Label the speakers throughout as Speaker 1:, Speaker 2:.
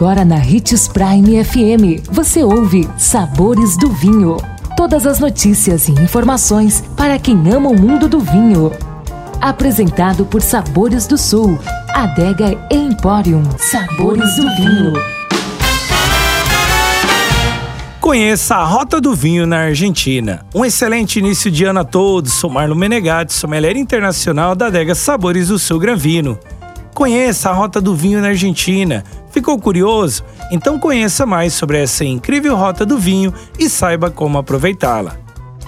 Speaker 1: Agora na Ritz Prime FM, você ouve Sabores do Vinho. Todas as notícias e informações para quem ama o mundo do vinho. Apresentado por Sabores do Sul, Adega Emporium. Sabores do Vinho.
Speaker 2: Conheça a Rota do Vinho na Argentina. Um excelente início de ano a todos. Sou Marlon Menegatti, sommelier internacional da adega Sabores do Sul Gran Vino. Conheça a Rota do Vinho na Argentina. Ficou curioso? Então conheça mais sobre essa incrível Rota do Vinho e saiba como aproveitá-la.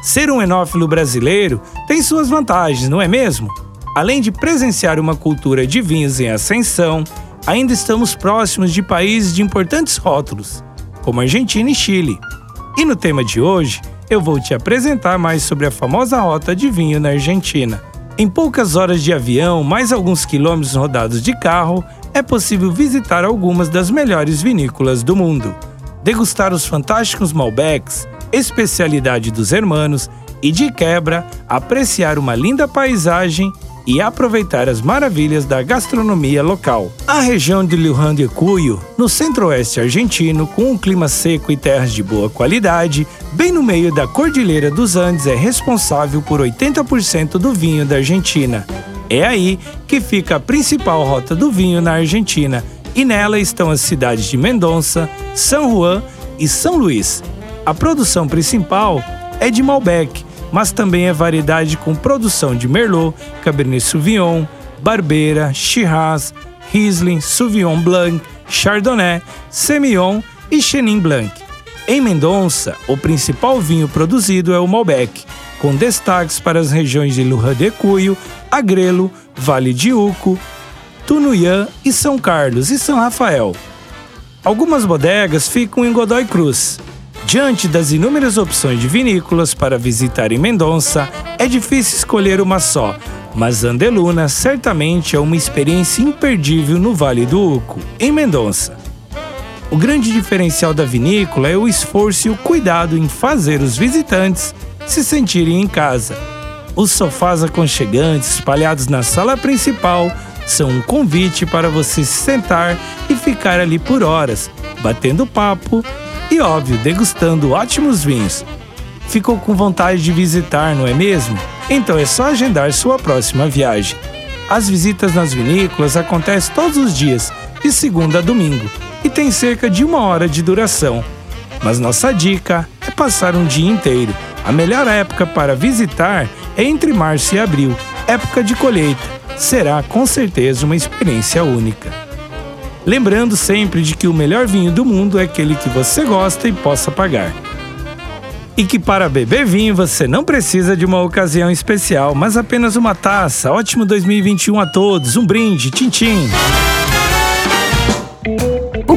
Speaker 2: Ser um enófilo brasileiro tem suas vantagens, não é mesmo? Além de presenciar uma cultura de vinhos em ascensão, ainda estamos próximos de países de importantes rótulos, como Argentina e Chile. E no tema de hoje, eu vou te apresentar mais sobre a famosa rota de vinho na Argentina. Em poucas horas de avião, mais alguns quilômetros rodados de carro, é possível visitar algumas das melhores vinícolas do mundo, degustar os fantásticos Malbecs, especialidade dos hermanos, e de quebra, apreciar uma linda paisagem e aproveitar as maravilhas da gastronomia local. A região de Luján de Cuyo, no centro-oeste argentino, com um clima seco e terras de boa qualidade, bem no meio da Cordilheira dos Andes, é responsável por 80% do vinho da Argentina. É aí que fica a principal rota do vinho na Argentina, e nela estão as cidades de Mendonça, São Juan e São Luís. A produção principal é de Malbec, mas também é variedade com produção de Merlot, Cabernet Sauvignon, Barbeira, Shiraz, Riesling, Sauvignon Blanc, Chardonnay, Semillon e Chenin Blanc. Em Mendonça, o principal vinho produzido é o Malbec, com destaques para as regiões de Luján de Cuyo, Agrelo, Vale de Uco, Tunuyã e São Carlos e São Rafael. Algumas bodegas ficam em Godoy Cruz, Diante das inúmeras opções de vinícolas para visitar em Mendonça, é difícil escolher uma só, mas Andeluna certamente é uma experiência imperdível no Vale do Uco, em Mendonça. O grande diferencial da vinícola é o esforço e o cuidado em fazer os visitantes se sentirem em casa. Os sofás aconchegantes espalhados na sala principal são um convite para você se sentar e ficar ali por horas, batendo papo e, óbvio, degustando ótimos vinhos. Ficou com vontade de visitar, não é mesmo? Então é só agendar sua próxima viagem. As visitas nas vinícolas acontecem todos os dias, de segunda a domingo, e tem cerca de uma hora de duração. Mas nossa dica é passar um dia inteiro. A melhor época para visitar é entre março e abril, época de colheita. Será com certeza uma experiência única. Lembrando sempre de que o melhor vinho do mundo é aquele que você gosta e possa pagar. E que para beber vinho você não precisa de uma ocasião especial, mas apenas uma taça. Ótimo 2021 a todos. Um brinde, tchim, tchim